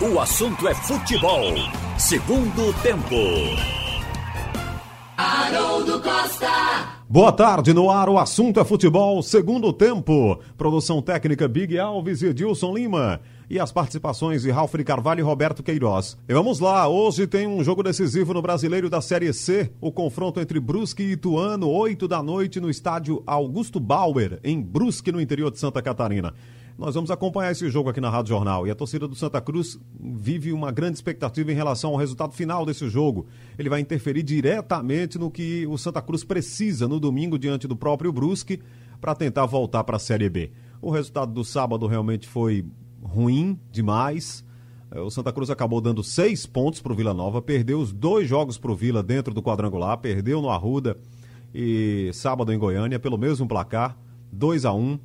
O assunto é futebol. Segundo tempo. Haroldo Costa. Boa tarde, no ar o assunto é futebol, segundo tempo. Produção técnica Big Alves e Edilson Lima. E as participações de Ralf de Carvalho e Roberto Queiroz. E vamos lá, hoje tem um jogo decisivo no Brasileiro da Série C. O confronto entre Brusque e Ituano, 8 da noite no estádio Augusto Bauer, em Brusque, no interior de Santa Catarina. Nós vamos acompanhar esse jogo aqui na Rádio Jornal. E a torcida do Santa Cruz vive uma grande expectativa em relação ao resultado final desse jogo. Ele vai interferir diretamente no que o Santa Cruz precisa no domingo diante do próprio Brusque para tentar voltar para a Série B. O resultado do sábado realmente foi ruim demais. É, o Santa Cruz acabou dando seis pontos para o Vila Nova, perdeu os dois jogos para o Vila dentro do quadrangular, perdeu no Arruda e sábado em Goiânia pelo mesmo placar, 2 a 1 um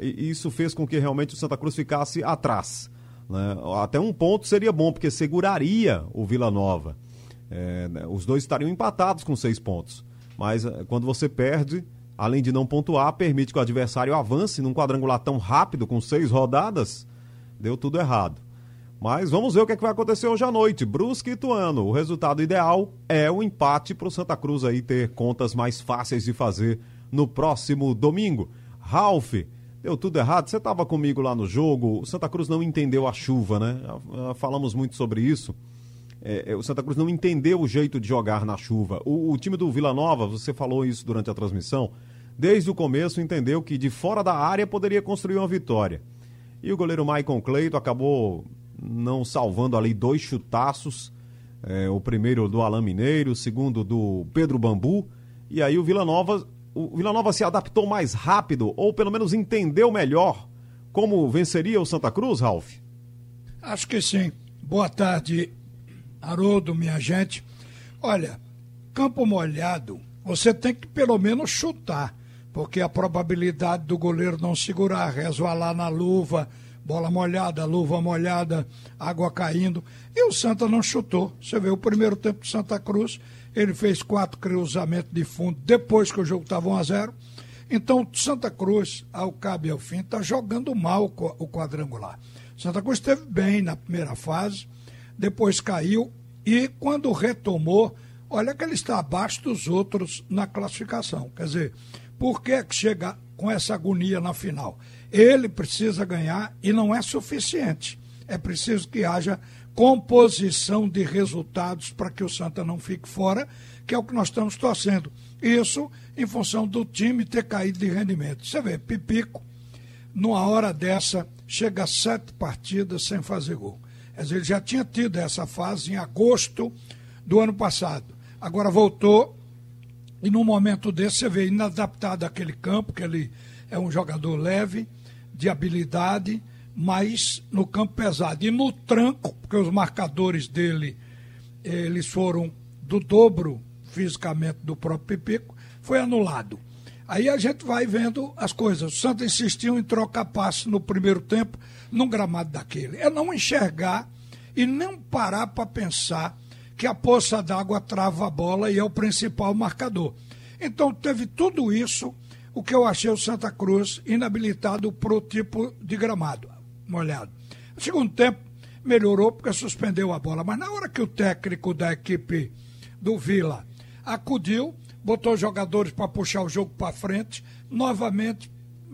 e isso fez com que realmente o Santa Cruz ficasse atrás. Né? Até um ponto seria bom, porque seguraria o Vila Nova. É, né? os dois estariam empatados com seis pontos. Mas é, quando você perde, além de não pontuar, permite que o adversário avance num quadrangular tão rápido, com seis rodadas, deu tudo errado. Mas vamos ver o que, é que vai acontecer hoje à noite. Brusque e Ituano. O resultado ideal é o empate para o Santa Cruz aí ter contas mais fáceis de fazer no próximo domingo. Ralph, Deu tudo errado. Você estava comigo lá no jogo. O Santa Cruz não entendeu a chuva, né? Falamos muito sobre isso. É, é, o Santa Cruz não entendeu o jeito de jogar na chuva. O, o, time do Vila Nova, você falou isso durante a transmissão, desde o começo entendeu que de fora da área poderia construir uma vitória. E o goleiro Maicon Cleito acabou não salvando ali dois chutaços. É, o primeiro do Alain Mineiro, o segundo do Pedro Bambu. E aí o Vila Nova o Vila Nova se adaptou mais rápido ou pelo menos entendeu melhor como venceria o Santa Cruz, Ralf? Acho que sim. Boa tarde, Haroldo, minha gente. Olha, campo molhado, você tem que pelo menos chutar, porque a probabilidade do goleiro não segurar, resvalar na luva, bola molhada, luva molhada, água caindo. E o Santa não chutou. Você vê o primeiro tempo de Santa Cruz, ele fez quatro cruzamentos de fundo depois que o jogo estava 1 a 0 Então, Santa Cruz, ao cabo e ao fim, está jogando mal o quadrangular. Santa Cruz esteve bem na primeira fase, depois caiu e quando retomou, olha que ele está abaixo dos outros na classificação. Quer dizer, por que chega com essa agonia na final? Ele precisa ganhar e não é suficiente. É preciso que haja composição de resultados para que o Santa não fique fora, que é o que nós estamos torcendo. Isso em função do time ter caído de rendimento. Você vê, Pipico, numa hora dessa, chega a sete partidas sem fazer gol. Ele já tinha tido essa fase em agosto do ano passado. Agora voltou e num momento desse você vê inadaptado àquele campo, que ele é um jogador leve, de habilidade, mas no campo pesado. E no tranco, porque os marcadores dele eles foram do dobro fisicamente do próprio Pipico, foi anulado. Aí a gente vai vendo as coisas. O Santos insistiu em trocar passe no primeiro tempo, num gramado daquele. É não enxergar e não parar para pensar que a poça d'água trava a bola e é o principal marcador. Então teve tudo isso, o que eu achei o Santa Cruz inabilitado para o tipo de gramado molhado. No segundo tempo, melhorou porque suspendeu a bola. Mas na hora que o técnico da equipe do Vila acudiu, botou os jogadores para puxar o jogo para frente, novamente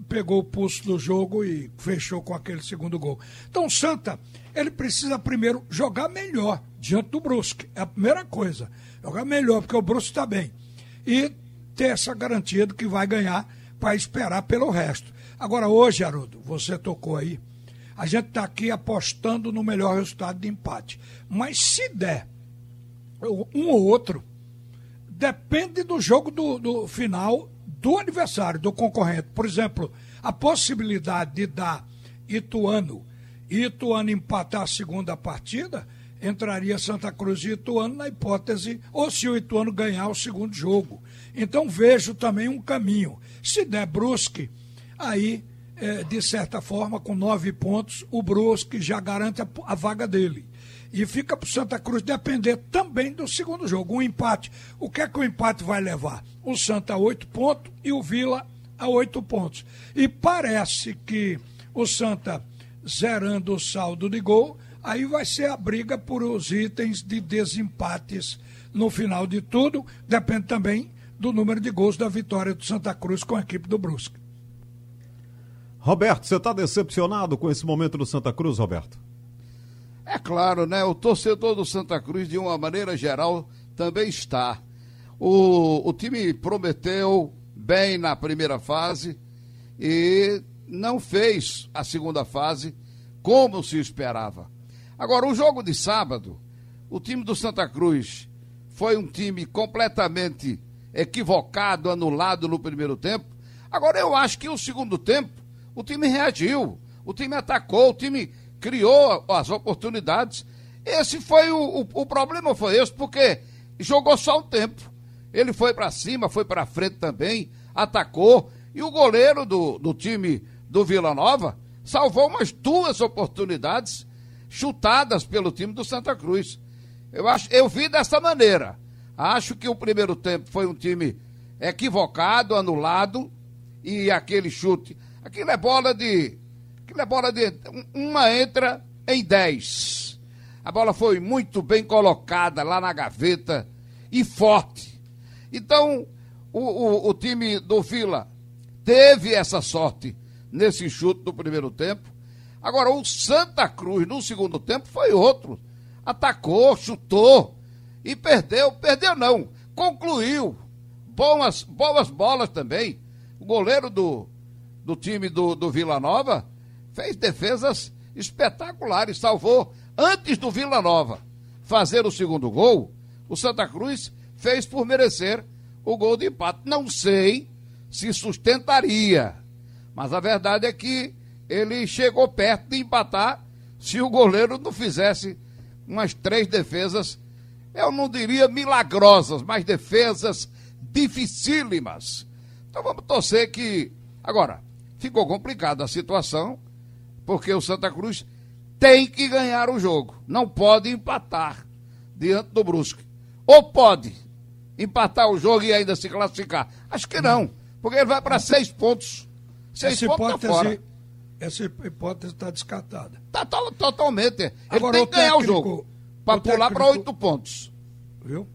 pegou o pulso do jogo e fechou com aquele segundo gol. Então, Santa, ele precisa primeiro jogar melhor diante do Brusque. É a primeira coisa. Jogar melhor, porque o Brusque está bem. E ter essa garantia de que vai ganhar para esperar pelo resto. Agora, hoje, Haroldo, você tocou aí a gente está aqui apostando no melhor resultado de empate. Mas se der um ou outro, depende do jogo do, do final do adversário, do concorrente. Por exemplo, a possibilidade de dar Ituano e Ituano empatar a segunda partida, entraria Santa Cruz e Ituano na hipótese, ou se o Ituano ganhar o segundo jogo. Então vejo também um caminho. Se der Brusque, aí é, de certa forma, com nove pontos, o Brusque já garante a, a vaga dele. E fica para o Santa Cruz depender também do segundo jogo. Um empate. O que é que o empate vai levar? O Santa a oito pontos e o Vila a oito pontos. E parece que o Santa, zerando o saldo de gol, Aí vai ser a briga por os itens de desempates no final de tudo. Depende também do número de gols da vitória do Santa Cruz com a equipe do Brusque. Roberto, você está decepcionado com esse momento do Santa Cruz, Roberto? É claro, né? O torcedor do Santa Cruz, de uma maneira geral, também está. O, o time prometeu bem na primeira fase e não fez a segunda fase como se esperava. Agora, o jogo de sábado, o time do Santa Cruz foi um time completamente equivocado, anulado no primeiro tempo. Agora, eu acho que o segundo tempo, o time reagiu, o time atacou, o time criou as oportunidades. Esse foi o, o, o problema, foi esse, porque jogou só um tempo. Ele foi para cima, foi para frente também, atacou. E o goleiro do, do time do Vila Nova salvou umas duas oportunidades chutadas pelo time do Santa Cruz. Eu, acho, eu vi dessa maneira. Acho que o primeiro tempo foi um time equivocado, anulado, e aquele chute. Aquilo é bola de. Aquilo é bola de. Uma entra em dez. A bola foi muito bem colocada lá na gaveta e forte. Então, o, o, o time do Vila teve essa sorte nesse chute do primeiro tempo. Agora, o Santa Cruz no segundo tempo foi outro. Atacou, chutou e perdeu. Perdeu não, concluiu. Boas, boas bolas também. O goleiro do, do time do, do Vila Nova fez defesas espetaculares, salvou antes do Vila Nova fazer o segundo gol. O Santa Cruz fez por merecer o gol de empate. Não sei se sustentaria, mas a verdade é que ele chegou perto de empatar se o goleiro não fizesse umas três defesas, eu não diria milagrosas, mas defesas dificílimas. Então vamos torcer que. Agora, ficou complicada a situação, porque o Santa Cruz tem que ganhar o jogo. Não pode empatar diante do Brusque. Ou pode empatar o jogo e ainda se classificar? Acho que não, porque ele vai para seis pontos. Seis essa pontos tá fora. Essa hipótese está descartada. Está to totalmente. Ele Agora, tem que ganhar técnico, o jogo para pular para oito pontos. Viu?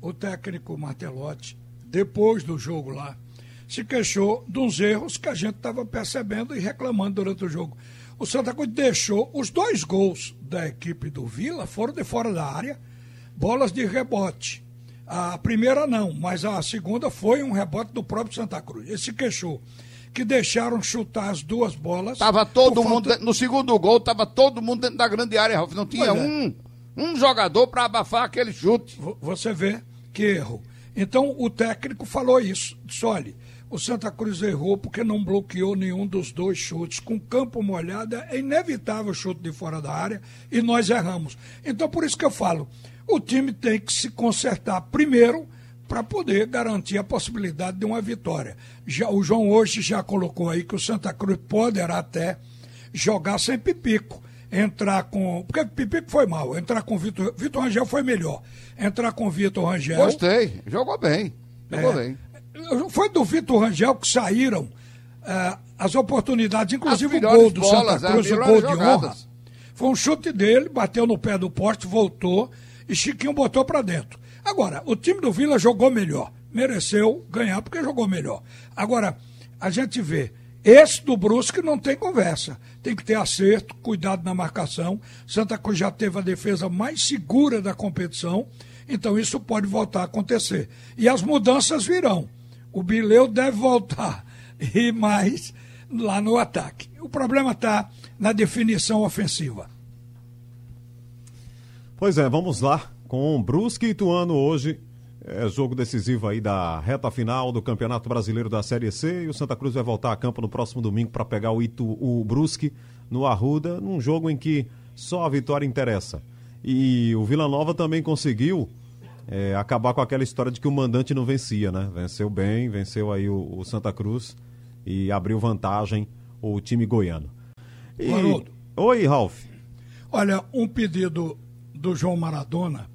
O técnico Martelotti, depois do jogo lá, se queixou dos erros que a gente estava percebendo e reclamando durante o jogo. O Santa Cruz deixou os dois gols da equipe do Vila foram de fora da área bolas de rebote. A primeira não, mas a segunda foi um rebote do próprio Santa Cruz. Ele se queixou que deixaram chutar as duas bolas. Tava todo mundo, falta... no segundo gol, tava todo mundo dentro da grande área, Ralf. Não tinha é. um, um jogador para abafar aquele chute. Você vê que erro. Então o técnico falou isso. Disse, olha, o Santa Cruz errou porque não bloqueou nenhum dos dois chutes. Com campo molhado, é inevitável o chute de fora da área e nós erramos. Então por isso que eu falo, o time tem que se consertar primeiro para poder garantir a possibilidade de uma vitória. Já, o João hoje já colocou aí que o Santa Cruz poderá até jogar sem Pipico. Entrar com. Porque Pipico foi mal. Entrar com Vitor. Vitor Rangel foi melhor. Entrar com Vitor Rangel. Gostei. Jogou bem. Jogou é, bem. Foi do Vitor Rangel que saíram uh, as oportunidades, inclusive o gol do bolas, Santa Cruz, o gol de honra. Foi um chute dele, bateu no pé do poste, voltou e Chiquinho botou para dentro. Agora, o time do Vila jogou melhor. Mereceu ganhar porque jogou melhor. Agora, a gente vê, esse do Brusque não tem conversa. Tem que ter acerto, cuidado na marcação. Santa Cruz já teve a defesa mais segura da competição, então isso pode voltar a acontecer. E as mudanças virão. O Bileu deve voltar e mais lá no ataque. O problema está na definição ofensiva. Pois é, vamos lá com Brusque e Ituano hoje. É jogo decisivo aí da reta final do Campeonato Brasileiro da Série C e o Santa Cruz vai voltar a campo no próximo domingo para pegar o, Itu, o Brusque no Arruda, num jogo em que só a vitória interessa. E o Vila Nova também conseguiu é, acabar com aquela história de que o mandante não vencia, né? Venceu bem, venceu aí o, o Santa Cruz e abriu vantagem o time goiano. E... Oi, Ralf. Olha, um pedido do João Maradona,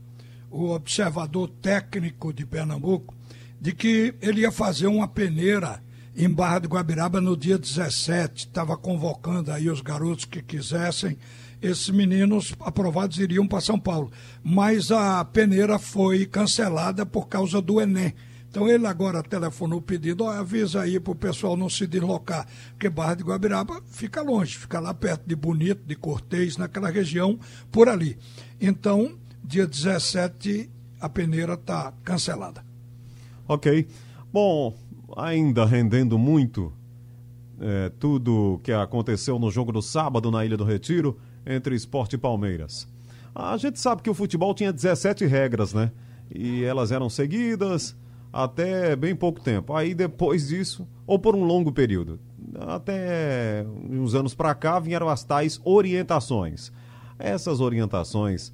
o observador técnico de Pernambuco, de que ele ia fazer uma peneira em Barra de Guabiraba no dia 17. Estava convocando aí os garotos que quisessem. Esses meninos aprovados iriam para São Paulo. Mas a peneira foi cancelada por causa do Enem. Então ele agora telefonou pedindo, oh, avisa aí para o pessoal não se deslocar, porque Barra de Guabiraba fica longe, fica lá perto de Bonito, de Cortês, naquela região por ali. Então, dia 17, a peneira está cancelada. Ok. Bom, ainda rendendo muito é, tudo que aconteceu no jogo do sábado na Ilha do Retiro entre Esporte e Palmeiras. A gente sabe que o futebol tinha 17 regras, né? E elas eram seguidas até bem pouco tempo. Aí depois disso, ou por um longo período, até uns anos para cá vieram as tais orientações. Essas orientações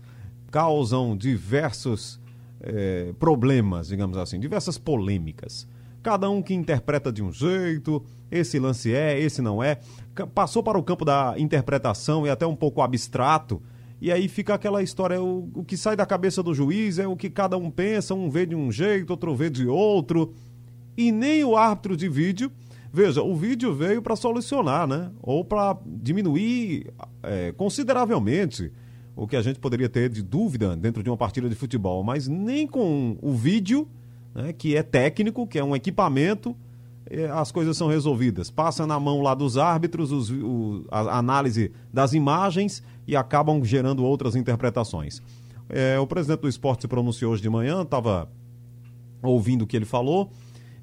causam diversos eh, problemas, digamos assim, diversas polêmicas. Cada um que interpreta de um jeito, esse lance é, esse não é. Passou para o campo da interpretação e até um pouco abstrato e aí fica aquela história, o, o que sai da cabeça do juiz é o que cada um pensa, um vê de um jeito, outro vê de outro. E nem o árbitro de vídeo. Veja, o vídeo veio para solucionar, né? Ou para diminuir é, consideravelmente o que a gente poderia ter de dúvida dentro de uma partida de futebol. Mas nem com o vídeo, né, que é técnico, que é um equipamento, é, as coisas são resolvidas. Passa na mão lá dos árbitros os, o, a análise das imagens e acabam gerando outras interpretações. É, o presidente do esporte se pronunciou hoje de manhã, estava ouvindo o que ele falou.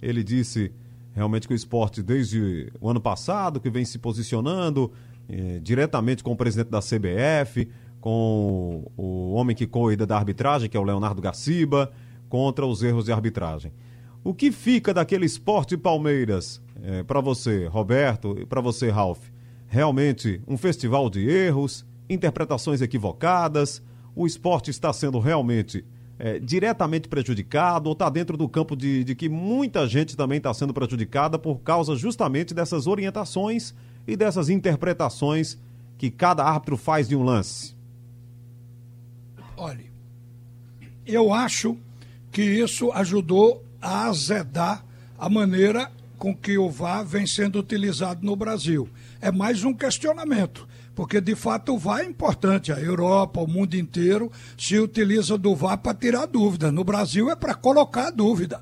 Ele disse realmente que o esporte, desde o ano passado, que vem se posicionando é, diretamente com o presidente da CBF, com o homem que cuida da arbitragem, que é o Leonardo Gaciba, contra os erros de arbitragem. O que fica daquele esporte Palmeiras é, para você, Roberto, e para você, Ralph? Realmente um festival de erros, interpretações equivocadas, o esporte está sendo realmente é, diretamente prejudicado ou está dentro do campo de, de que muita gente também está sendo prejudicada por causa justamente dessas orientações e dessas interpretações que cada árbitro faz de um lance? Olha, eu acho que isso ajudou a azedar a maneira com que o VAR vem sendo utilizado no Brasil. É mais um questionamento porque de fato o VAR é importante. A Europa, o mundo inteiro se utiliza do VAR para tirar dúvida. No Brasil é para colocar dúvida.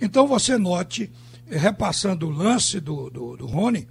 Então você note, repassando o lance do, do, do Rony,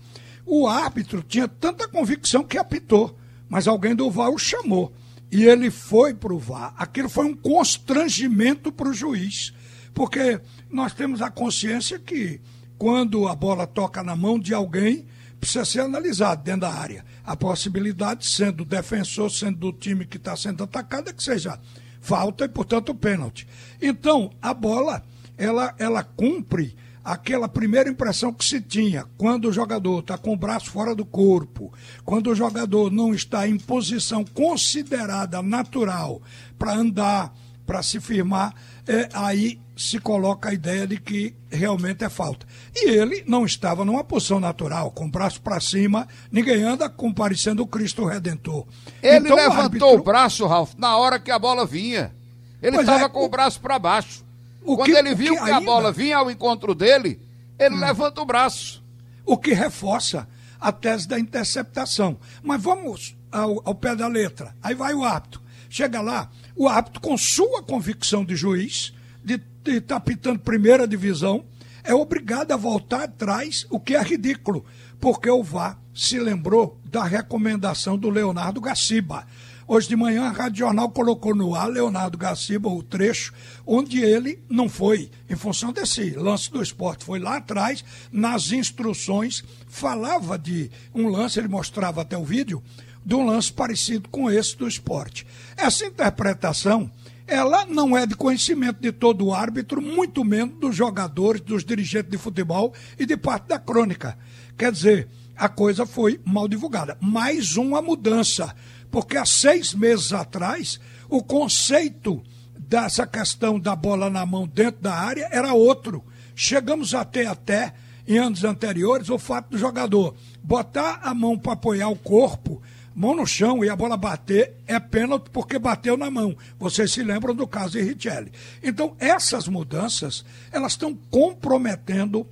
o árbitro tinha tanta convicção que apitou, mas alguém do VAR o chamou. E ele foi para o VAR. Aquilo foi um constrangimento para o juiz, porque nós temos a consciência que quando a bola toca na mão de alguém, precisa ser analisado dentro da área. A possibilidade, sendo defensor, sendo do time que está sendo atacado, é que seja falta e, portanto, pênalti. Então, a bola, ela, ela cumpre aquela primeira impressão que se tinha quando o jogador está com o braço fora do corpo, quando o jogador não está em posição considerada natural para andar, para se firmar, é, aí se coloca a ideia de que realmente é falta. E ele não estava numa posição natural, com o braço para cima, ninguém anda comparecendo o Cristo Redentor. Ele então, levantou o, árbitro... o braço, Ralf, na hora que a bola vinha. Ele estava é, com o... o braço para baixo. O Quando que, ele viu que, que, a bola vinha ao encontro dele, ele hum. levanta o braço. O que reforça a tese da interceptação. Mas vamos ao, ao pé da letra. Aí vai o árbitro. Chega lá, o árbitro, com sua convicção de juiz, de estar tá pitando primeira divisão, é obrigado a voltar atrás, o que é ridículo, porque o VAR se lembrou da recomendação do Leonardo Gaciba. Hoje de manhã a Rádio Jornal colocou no ar Leonardo Gaciba o trecho onde ele não foi em função desse lance do esporte, foi lá atrás, nas instruções, falava de um lance, ele mostrava até o vídeo, de um lance parecido com esse do esporte. Essa interpretação ela não é de conhecimento de todo o árbitro, muito menos dos jogadores, dos dirigentes de futebol e de parte da crônica. Quer dizer, a coisa foi mal divulgada. Mais uma mudança, porque há seis meses atrás, o conceito dessa questão da bola na mão dentro da área era outro. Chegamos até até, em anos anteriores, o fato do jogador botar a mão para apoiar o corpo mão no chão e a bola bater, é pênalti porque bateu na mão. Vocês se lembram do caso de Richelli. Então, essas mudanças, elas estão comprometendo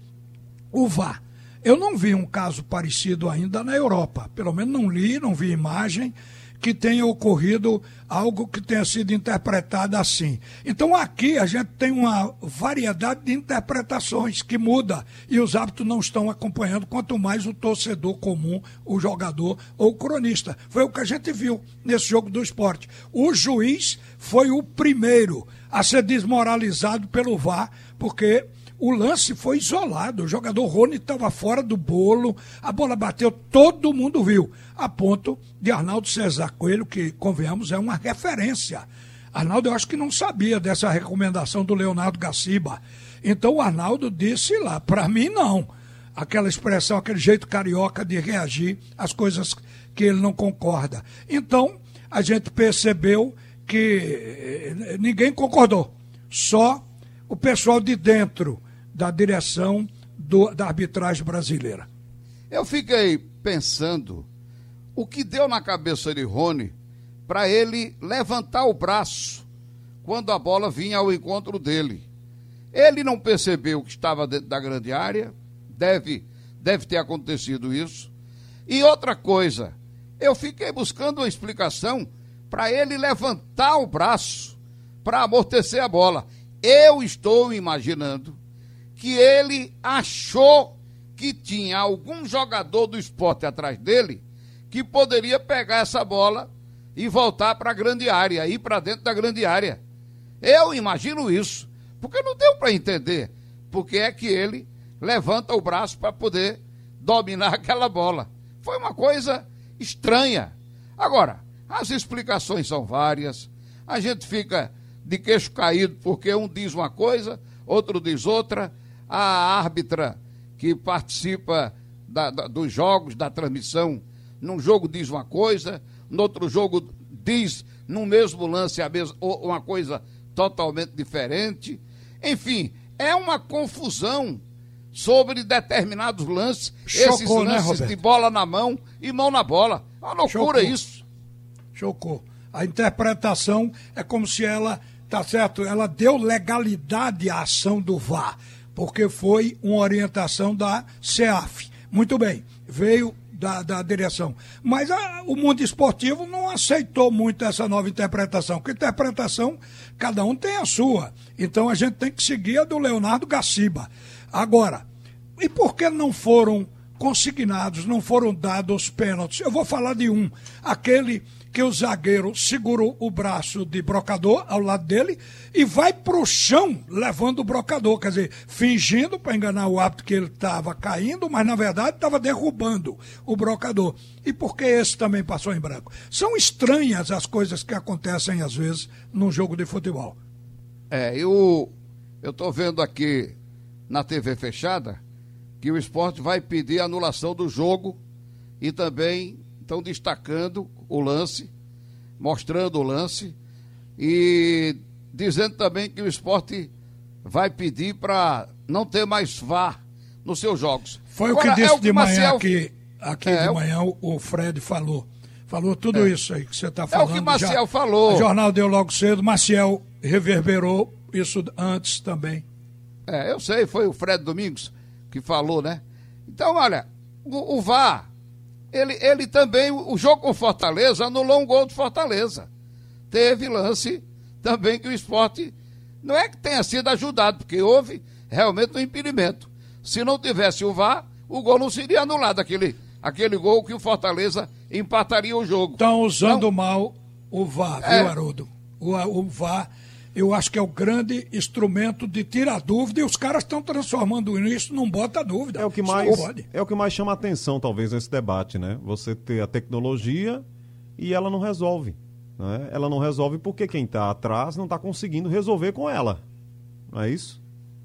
o VAR. Eu não vi um caso parecido ainda na Europa. Pelo menos não li, não vi imagem que tenha ocorrido algo que tenha sido interpretado assim. Então aqui a gente tem uma variedade de interpretações que muda e os hábitos não estão acompanhando, quanto mais o torcedor comum, o jogador ou o cronista. Foi o que a gente viu nesse jogo do esporte. O juiz foi o primeiro a ser desmoralizado pelo VAR, porque o lance foi isolado. O jogador Rony estava fora do bolo, a bola bateu, todo mundo viu. A ponto de Arnaldo César Coelho, que, convenhamos, é uma referência. Arnaldo, eu acho que não sabia dessa recomendação do Leonardo Gaciba. Então o Arnaldo disse lá, para mim não. Aquela expressão, aquele jeito carioca de reagir às coisas que ele não concorda. Então, a gente percebeu que eh, ninguém concordou. Só o pessoal de dentro da direção do, da arbitragem brasileira. Eu fiquei pensando o que deu na cabeça de Rony para ele levantar o braço quando a bola vinha ao encontro dele. Ele não percebeu que estava dentro da grande área, deve, deve ter acontecido isso. E outra coisa, eu fiquei buscando uma explicação para ele levantar o braço para amortecer a bola. Eu estou imaginando que ele achou que tinha algum jogador do esporte atrás dele que poderia pegar essa bola e voltar para a grande área, ir para dentro da grande área. Eu imagino isso, porque não deu para entender porque é que ele levanta o braço para poder dominar aquela bola. Foi uma coisa estranha. Agora, as explicações são várias, a gente fica de queixo caído porque um diz uma coisa, outro diz outra a árbitra que participa da, da, dos jogos, da transmissão, num jogo diz uma coisa, no outro jogo diz no mesmo lance a mesma, uma coisa totalmente diferente. Enfim, é uma confusão sobre determinados lances, Chocou, esses né, lances né, de bola na mão e mão na bola. É uma loucura Chocou. isso. Chocou. A interpretação é como se ela, tá certo, ela deu legalidade à ação do VAR porque foi uma orientação da CEAF. Muito bem, veio da, da direção. Mas a, o mundo esportivo não aceitou muito essa nova interpretação, porque interpretação, cada um tem a sua. Então a gente tem que seguir a do Leonardo Gaciba. Agora, e por que não foram consignados, não foram dados os pênaltis? Eu vou falar de um, aquele que o zagueiro segurou o braço de brocador ao lado dele e vai pro chão levando o brocador, quer dizer, fingindo para enganar o árbitro que ele estava caindo, mas na verdade estava derrubando o brocador. E por que esse também passou em branco? São estranhas as coisas que acontecem às vezes num jogo de futebol. É, eu eu vendo aqui na TV fechada que o esporte vai pedir anulação do jogo e também estão destacando o lance, mostrando o lance e dizendo também que o esporte vai pedir para não ter mais VAR nos seus jogos. Foi Agora, o que disse é o de manhã aqui, aqui é, de manhã o Fred falou. Falou tudo é. isso aí que você está falando. É o que Maciel já, falou. O jornal deu logo cedo, Maciel reverberou isso antes também. É, eu sei, foi o Fred Domingos que falou, né? Então, olha, o, o VAR ele, ele também, o jogo com Fortaleza, anulou um gol de Fortaleza. Teve lance também que o esporte não é que tenha sido ajudado, porque houve realmente um impedimento. Se não tivesse o VAR, o gol não seria anulado, aquele, aquele gol que o Fortaleza empataria o jogo. Estão usando então, mal o VAR, é, viu, Haroldo? O, o VAR eu acho que é o grande instrumento de tirar dúvida e os caras estão transformando isso num bota dúvida. É o que mais é o que mais chama atenção talvez nesse debate, né? Você ter a tecnologia e ela não resolve, né? Ela não resolve porque quem está atrás não está conseguindo resolver com ela. Não é isso?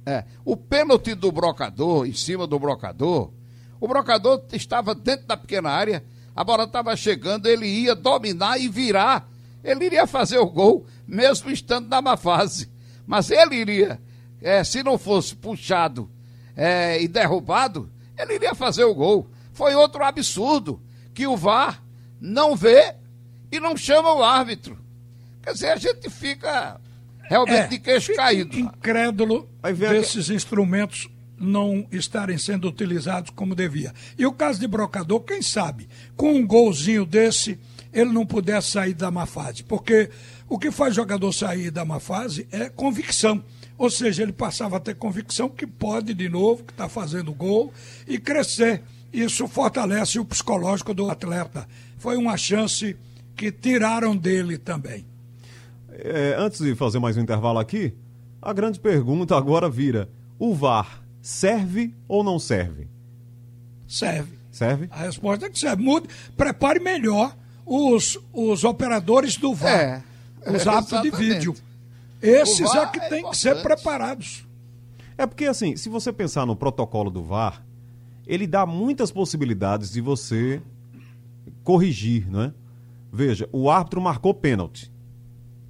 É, o pênalti do brocador em cima do brocador, o brocador estava dentro da pequena área, a bola estava chegando, ele ia dominar e virar ele iria fazer o gol, mesmo estando na má fase. Mas ele iria, é, se não fosse puxado é, e derrubado, ele iria fazer o gol. Foi outro absurdo que o VAR não vê e não chama o árbitro. Quer dizer, a gente fica realmente é, de queixo caído. Incrédulo desses instrumentos não estarem sendo utilizados como devia. E o caso de Brocador, quem sabe, com um golzinho desse, ele não pudesse sair da má fase. Porque o que faz jogador sair da má fase é convicção. Ou seja, ele passava a ter convicção que pode de novo, que está fazendo gol e crescer. Isso fortalece o psicológico do atleta. Foi uma chance que tiraram dele também. É, antes de fazer mais um intervalo aqui, a grande pergunta agora vira: o VAR serve ou não serve? Serve. Serve? A resposta é que serve. Mude, prepare melhor os, os operadores do VAR, É, os árbitros de exatamente. vídeo. Esses é que é têm que ser preparados. É porque, assim, se você pensar no protocolo do VAR, ele dá muitas possibilidades de você corrigir, não é? Veja, o árbitro marcou pênalti.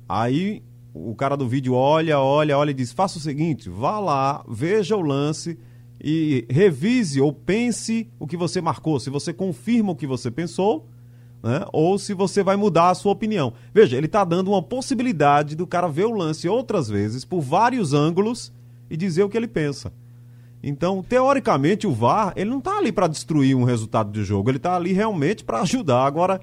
Aí o cara do vídeo olha, olha, olha e diz: faça o seguinte, vá lá, veja o lance e revise ou pense o que você marcou. Se você confirma o que você pensou, né? ou se você vai mudar a sua opinião. Veja, ele está dando uma possibilidade do cara ver o lance outras vezes, por vários ângulos, e dizer o que ele pensa. Então, teoricamente, o VAR, ele não está ali para destruir um resultado de jogo, ele está ali realmente para ajudar. Agora,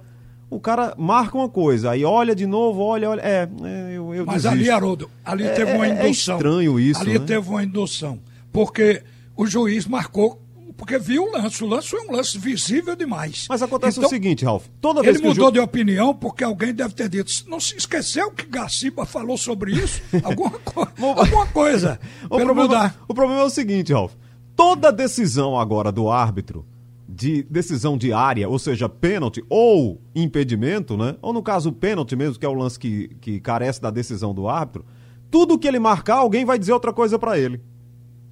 o cara marca uma coisa, aí olha de novo, olha, olha. É, é, eu, eu Mas desisto. ali, Haroldo, ali É- teve uma é indução. estranho isso, Ali né? teve uma indução. Porque o juiz marcou, porque viu o lance. O lance foi um lance visível demais. Mas acontece Então, o seguinte, Ralf, toda vez Ele que mudou jogo... de opinião porque alguém deve ter dito. Não se esqueceu que Garciba falou sobre isso? alguma, co- alguma coisa. O problema, mudar. o problema é o seguinte, Ralf. Toda decisão agora do árbitro, de decisão diária, ou seja, pênalti ou impedimento, né? Ou no caso, pênalti mesmo, que é o lance que, que carece da decisão do árbitro, tudo que ele marcar, alguém vai dizer outra coisa pra ele.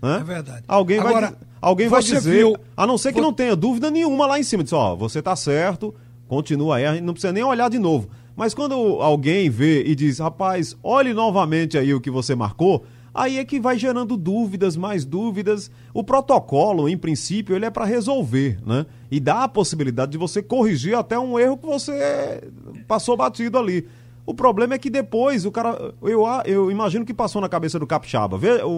É verdade. Alguém vai, Agora, di- alguém vai dizer, viu- a não ser que vo- não tenha dúvida nenhuma lá em cima, diz, ó, você tá certo, continua aí, a gente não precisa nem olhar de novo. Mas quando alguém vê e diz, rapaz, olhe novamente aí o que você marcou, aí é que vai gerando dúvidas, mais dúvidas. O protocolo, em princípio, ele é para resolver, né? E dá a possibilidade de você corrigir até um erro que você passou batido ali. O problema é que depois o cara. Eu, eu imagino que passou na cabeça do Capixaba. Vê, o,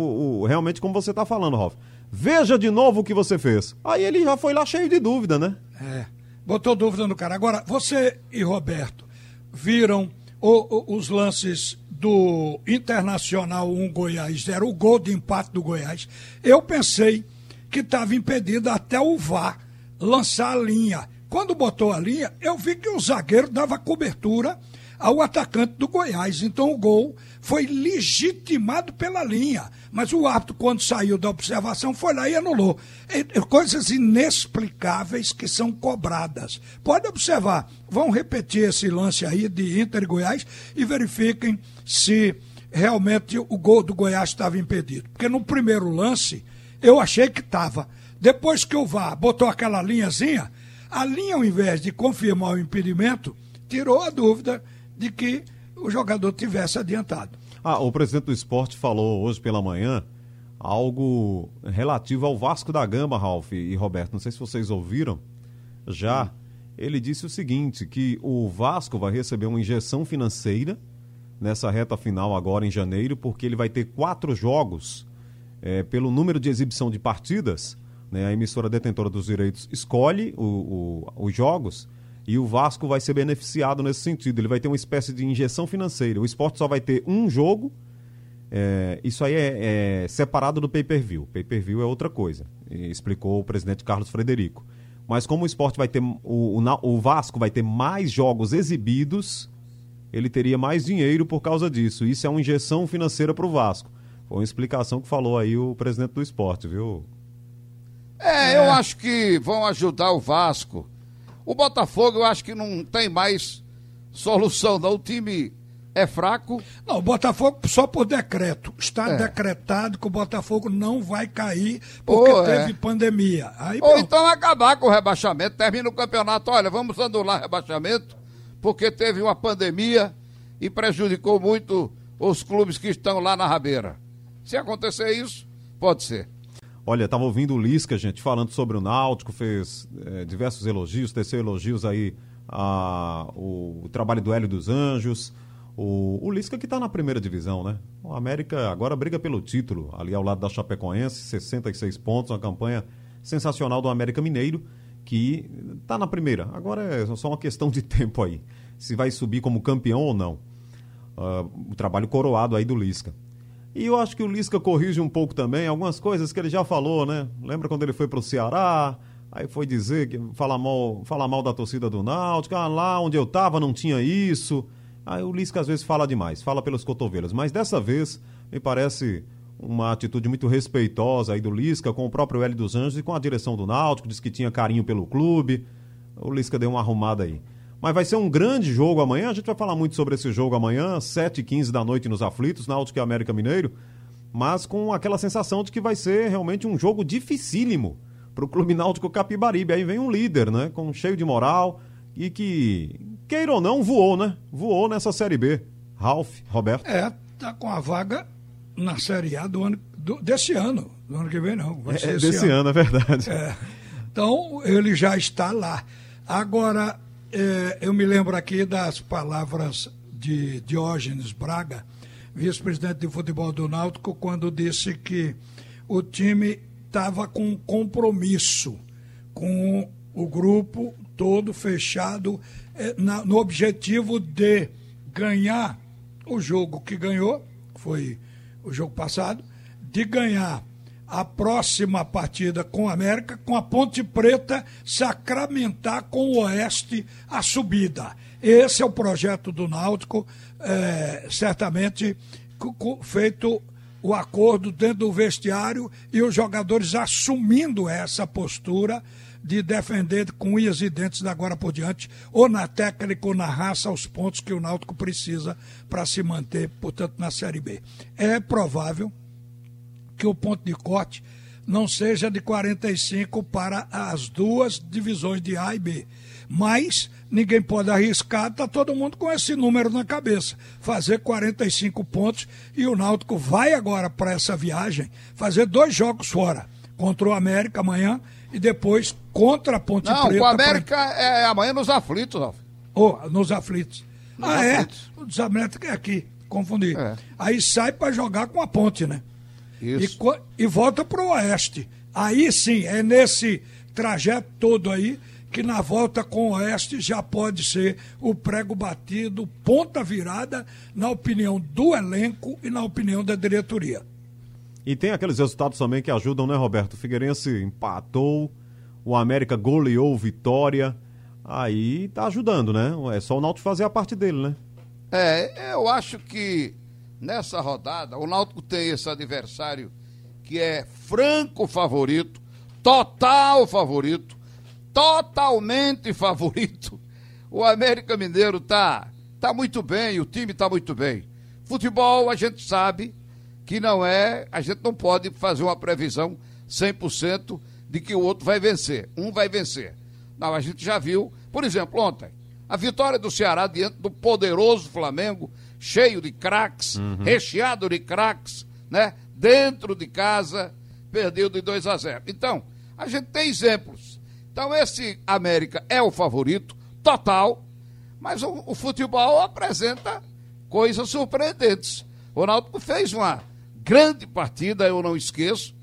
o- realmente, como você tá falando, Ralf. Veja de novo o que você fez. Aí ele já foi lá cheio de dúvida, né? É, botou dúvida no cara. Agora, você e Roberto viram o- o- os lances do Internacional 1 Goiás 0, o gol de empate do Goiás. Eu pensei que estava impedido até o VAR lançar a linha. Quando botou a linha, eu vi que o zagueiro dava cobertura ao atacante do Goiás. Então o gol foi legitimado pela linha. Mas o árbitro, quando saiu da observação, foi lá e anulou. É- é coisas inexplicáveis que são cobradas. Pode observar, vão repetir esse lance aí de Inter e Goiás e verifiquem se realmente o gol do Goiás estava impedido. Porque no primeiro lance, eu achei que estava. Depois que o VAR botou aquela linhazinha, a linha, ao invés de confirmar o impedimento, tirou a dúvida de que o jogador tivesse adiantado. Ah, o presidente do esporte falou hoje pela manhã algo relativo ao Vasco da Gama, Ralf e Roberto. Não sei se vocês ouviram já. Ele disse o seguinte: que o Vasco vai receber uma injeção financeira nessa reta final agora em janeiro, porque ele vai ter quatro jogos eh, pelo número de exibição de partidas. Né, a emissora detentora dos direitos escolhe o- o- os jogos e o Vasco vai ser beneficiado nesse sentido. Ele vai ter uma espécie de injeção financeira. O esporte só vai ter um jogo. é, isso aí é, é separado do pay-per-view. Pay-per-view é outra coisa, explicou o presidente Carlos Frederico. Mas como o esporte vai ter. O, o, o Vasco vai ter mais jogos exibidos, ele teria mais dinheiro por causa disso. Isso é uma injeção financeira para o Vasco. Foi uma explicação que falou aí o presidente do esporte, viu? É, eu acho que vão ajudar o Vasco. O Botafogo eu acho que não tem mais solução, não. O time é fraco. Não, o Botafogo só por decreto. Está É. decretado que o Botafogo não vai cair porque é. teve pandemia. Aí, Ou pronto. então acabar com o rebaixamento, termina o campeonato. Olha, vamos anular o rebaixamento, porque teve uma pandemia e prejudicou muito os clubes que estão lá na rabeira. Se acontecer isso, pode ser. Olha, tava ouvindo o Lisca, gente, falando sobre o Náutico, fez eh, diversos elogios, teceu elogios aí a, o, o trabalho do Hélio dos Anjos. O, o Lisca que está na primeira divisão, né? O América agora briga pelo título, ali ao lado da Chapecoense, 66 pontos, uma campanha sensacional do América Mineiro, que está na primeira. Agora é só uma questão de tempo aí, se vai subir como campeão ou não. Uh, o trabalho coroado aí do Lisca. E eu acho que o Lisca corrige um pouco também algumas coisas que ele já falou, né? Lembra quando ele foi para o Ceará, aí foi dizer que falar mal, falar mal da torcida do Náutico, ah, lá onde eu estava não tinha isso. Aí o Lisca às vezes fala demais, fala pelos cotovelos. Mas dessa vez, me parece uma atitude muito respeitosa aí do Lisca com o próprio Hélio dos Anjos e com a direção do Náutico, disse que tinha carinho pelo clube. O Lisca deu uma arrumada aí. Mas vai ser um grande jogo amanhã, a gente vai falar muito sobre esse jogo amanhã, 7h15 da noite nos aflitos, Náutico e América Mineiro, mas com aquela sensação de que vai ser realmente um jogo dificílimo para o Clube Náutico Capibaribe. Aí vem um líder, né, com cheio de moral e que queira ou não, voou, né? Voou nessa Série B. Ralf, Roberto. É, tá com a vaga na Série A do ano, do, desse ano. Do ano que vem, não. Vai é, desse ano. ano. é verdade. É. Então, ele já está lá. Agora, eu me lembro aqui das palavras de Diógenes Braga, vice-presidente de futebol do Náutico, quando disse que o time estava com compromisso com o grupo todo fechado é, no objetivo de ganhar o jogo que ganhou, foi o jogo passado, de ganhar a próxima partida com a América, com a Ponte Preta sacramentar com o Oeste a subida. Esse é o projeto do Náutico, é, certamente feito o acordo dentro do vestiário e os jogadores assumindo essa postura de defender com unhas e dentes da agora por diante, ou na técnica ou na raça, os pontos que o Náutico precisa para se manter, portanto, na Série B. É provável que o ponto de corte não seja de 45 para as duas divisões de A e B. Mas ninguém pode arriscar, está todo mundo com esse número na cabeça. Fazer 45 pontos e o Náutico vai agora para essa viagem fazer dois jogos fora. Contra o América amanhã e depois contra a Ponte Não, Preta. Não, o América pra... é amanhã nos aflitos, Ralf. Oh, nos aflitos. Nos ah, é? aflitos. é? O dos América é aqui, confundi. É. Aí sai para jogar com a Ponte, né? Isso. E, e volta para o Oeste. Aí sim, é nesse trajeto todo aí que na volta com o Oeste já pode ser o prego batido, ponta virada, na opinião do elenco e na opinião da diretoria. E tem aqueles resultados também que ajudam, né, Roberto? O Figueirense empatou, o América goleou Vitória. Aí tá ajudando, né? É só o Náutico fazer a parte dele, né? É, eu acho que nessa rodada o Náutico tem esse adversário que é franco favorito, total favorito, totalmente favorito. O América Mineiro tá tá muito bem, o time tá muito bem. Futebol a gente sabe que não é, a gente não pode fazer uma previsão 100% de que o outro vai vencer. Um vai vencer. Não, a gente já viu, por exemplo, ontem, a vitória do Ceará diante do poderoso Flamengo, cheio de craques, uhum. recheado de craques, né? Dentro de casa, perdeu de 2 a 0. Então, a gente tem exemplos. Então, esse América é o favorito total, mas o, o futebol apresenta coisas surpreendentes. O Náutico fez uma grande partida, eu não esqueço,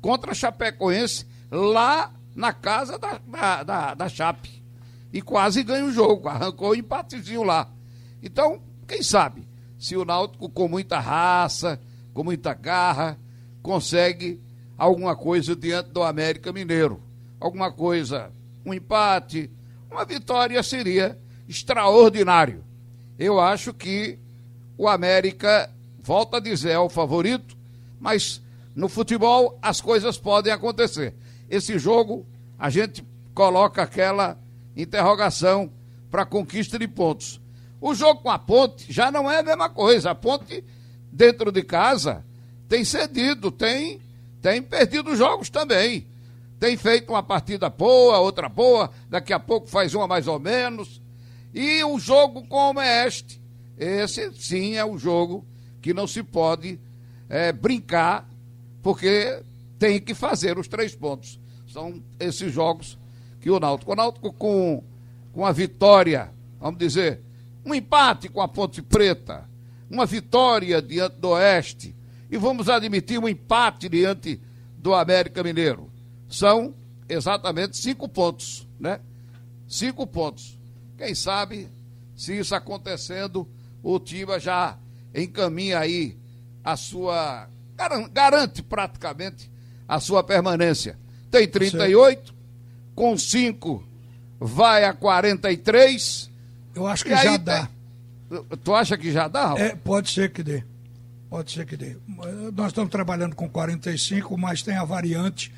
contra a Chapecoense, lá na casa da, da, da, da Chape. E quase ganha o jogo, arrancou o um empatezinho lá. Então, quem sabe, se o Náutico com muita raça, com muita garra, consegue alguma coisa diante do América Mineiro. Alguma coisa, um empate, uma vitória seria extraordinário. Eu acho que o América volta a dizer, é o favorito, mas no futebol as coisas podem acontecer. Esse jogo, a gente coloca aquela interrogação para conquista de pontos. O jogo com a Ponte já não é a mesma coisa. A Ponte, dentro de casa, tem cedido, tem, tem perdido jogos também. Tem feito uma partida boa, outra boa, daqui a pouco faz uma mais ou menos. E o jogo como é este, esse sim é o jogo que não se pode é, brincar, porque tem que fazer os três pontos. São esses jogos que o Náutico. O Náutico com, com a vitória, vamos dizer, um empate com a Ponte Preta, uma vitória diante do Oeste e vamos admitir um empate diante do América Mineiro. São exatamente cinco pontos, né? Cinco pontos. Quem sabe, se isso acontecendo, o Tiba já encaminha aí a sua. garante praticamente a sua permanência. Tem 38, Sim. com 5 vai a 43. Eu acho que já dá. Tu acha que já dá? É, pode ser que dê. Pode ser que dê. Nós estamos trabalhando com 45, mas tem a variante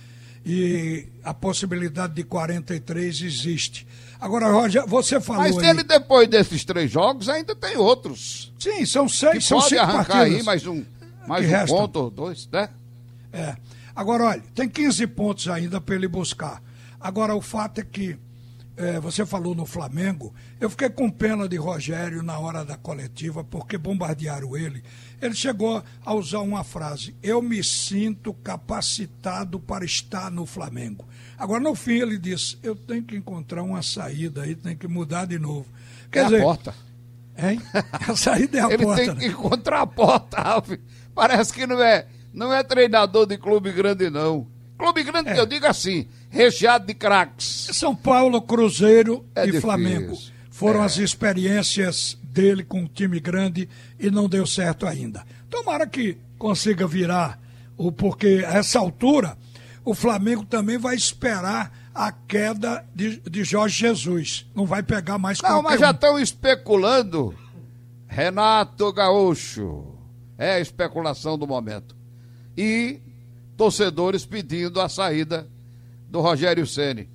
e a possibilidade de 43 existe. Agora, Roger, você falou. Mas ele, aí... depois desses três jogos, ainda tem outros. Sim, são seis. Que são pode arrancar partidas. aí mais um, mais um ponto ou dois, né? É. Agora, olha, tem 15 pontos ainda para ele buscar. Agora, o fato é que é, você falou no Flamengo, eu fiquei com pena de Rogério na hora da coletiva, porque bombardearam ele. Ele chegou a usar uma frase: Eu me sinto capacitado para estar no Flamengo. Agora, no fim, ele disse: Eu tenho que encontrar uma saída aí, tenho que mudar de novo. Quer é dizer, a porta. Hein? A saída é a ele porta. Ele tem né? que encontrar a porta, Ralf. Parece que não é, não é treinador de clube grande, não. Clube grande, é. eu digo assim, recheado de craques. São Paulo, Cruzeiro é e difícil. Flamengo. Foram é. as experiências dele com um time grande e não deu certo ainda. Tomara que consiga virar, o porque a essa altura o Flamengo também vai esperar a queda de, de Jorge Jesus. Não vai pegar mais Não, mas já estão especulando. Renato Gaúcho. É a especulação do momento. E torcedores pedindo a saída do Rogério Ceni.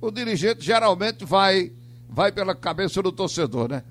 O dirigente geralmente vai vai pela cabeça do torcedor, né?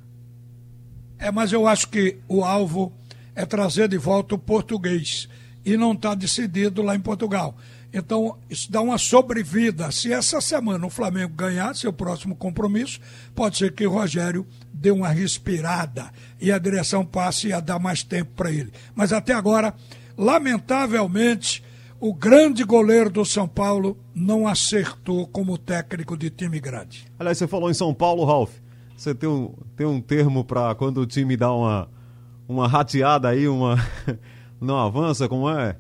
É, mas eu acho que o alvo é trazer de volta o português e não está decidido lá em Portugal. Então, isso dá uma sobrevida. Se essa semana o Flamengo ganhar seu próximo compromisso, pode ser que o Rogério dê uma respirada e a direção passe a dar mais tempo para ele. Mas até agora, lamentavelmente, o grande goleiro do São Paulo não acertou como técnico de time grande. Aliás, você falou em São Paulo, Ralf. Você tem um, tem um termo para quando o time dá uma, uma rateada aí, uma. não avança, como é?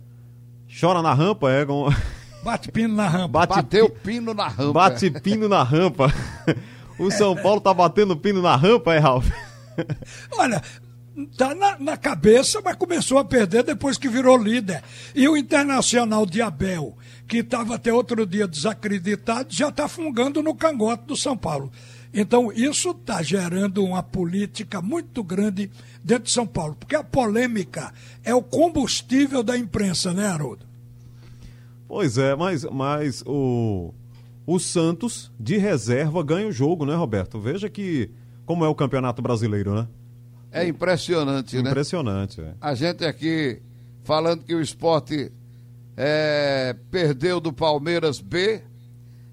Chora na rampa, é? Como... Bate pino na rampa. Bate Bateu pi... pino na rampa. Bate pino na rampa. o São Paulo tá batendo pino na rampa, é, Ralf? Olha, tá na, na, cabeça, mas começou a perder depois que virou líder. E o Internacional de Abel, que estava até outro dia desacreditado, já está fungando no cangote do São Paulo. Então, isso está gerando uma política muito grande dentro de São Paulo, porque a polêmica é o combustível da imprensa, né, Haroldo? Pois é, mas, mas o, o Santos, de reserva, ganha o jogo, né, Roberto? Veja que como é o Campeonato Brasileiro, né? É impressionante, né? Impressionante, é. A gente aqui falando que o esporte é, perdeu do Palmeiras B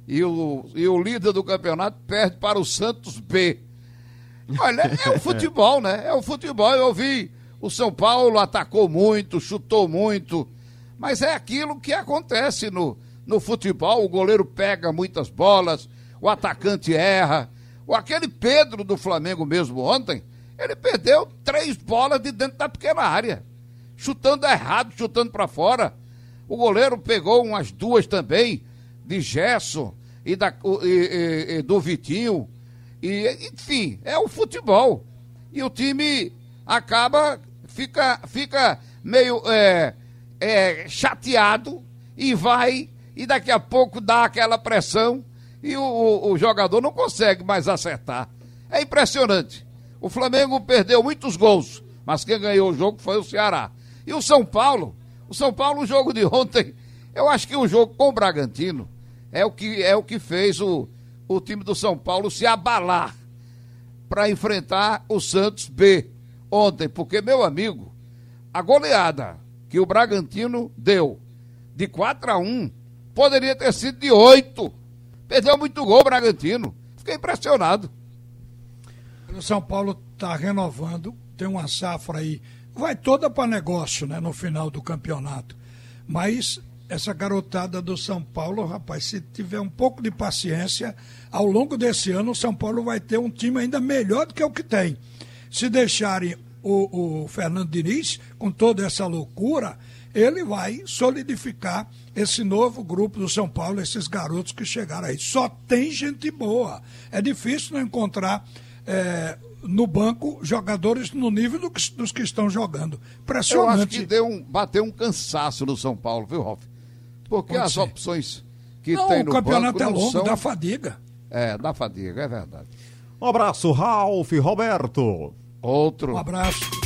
e o, e o líder do campeonato perde para o Santos B. Olha, é o futebol, né? É o futebol. Eu vi o São Paulo atacou muito, chutou muito, mas é aquilo que acontece no, no futebol. O goleiro pega muitas bolas, o atacante erra. O aquele Pedro do Flamengo mesmo ontem, ele perdeu três bolas de dentro da pequena área, chutando errado, chutando para fora. O goleiro pegou umas duas também, de Gerson e, da, e, e, e do Vitinho. E, enfim, é o futebol. E o time acaba, fica, fica meio é, é, chateado e vai, e daqui a pouco dá aquela pressão e o, o, o jogador não consegue mais acertar. É impressionante. O Flamengo perdeu muitos gols, mas quem ganhou o jogo foi o Ceará. E o São Paulo, o São Paulo, o jogo de ontem, eu acho que o jogo com o Bragantino é o que, é o que fez o, o time do São Paulo se abalar para enfrentar o Santos B ontem, porque, meu amigo, a goleada que o Bragantino deu de 4 a 1 poderia ter sido de 8. Perdeu muito gol o Bragantino. Fiquei impressionado. O São Paulo está renovando, tem uma safra aí, vai toda para negócio, né, no final do campeonato. Mas essa garotada do São Paulo, rapaz, se tiver um pouco de paciência, ao longo desse ano o São Paulo vai ter um time ainda melhor do que o que tem. Se deixarem o, o Fernando Diniz, com toda essa loucura, ele vai solidificar esse novo grupo do São Paulo, esses garotos que chegaram aí. Só tem gente boa. É difícil não encontrar é, no banco jogadores no nível do que, dos que estão jogando. Impressionante. Eu acho que deu um, bateu um cansaço no São Paulo, viu, Ralf? Porque Pode as ser. opções que não, tem no banco... o campeonato é longo, são... dá fadiga. É, dá fadiga, é verdade. Um abraço, Ralf, Roberto. Outro. Um abraço.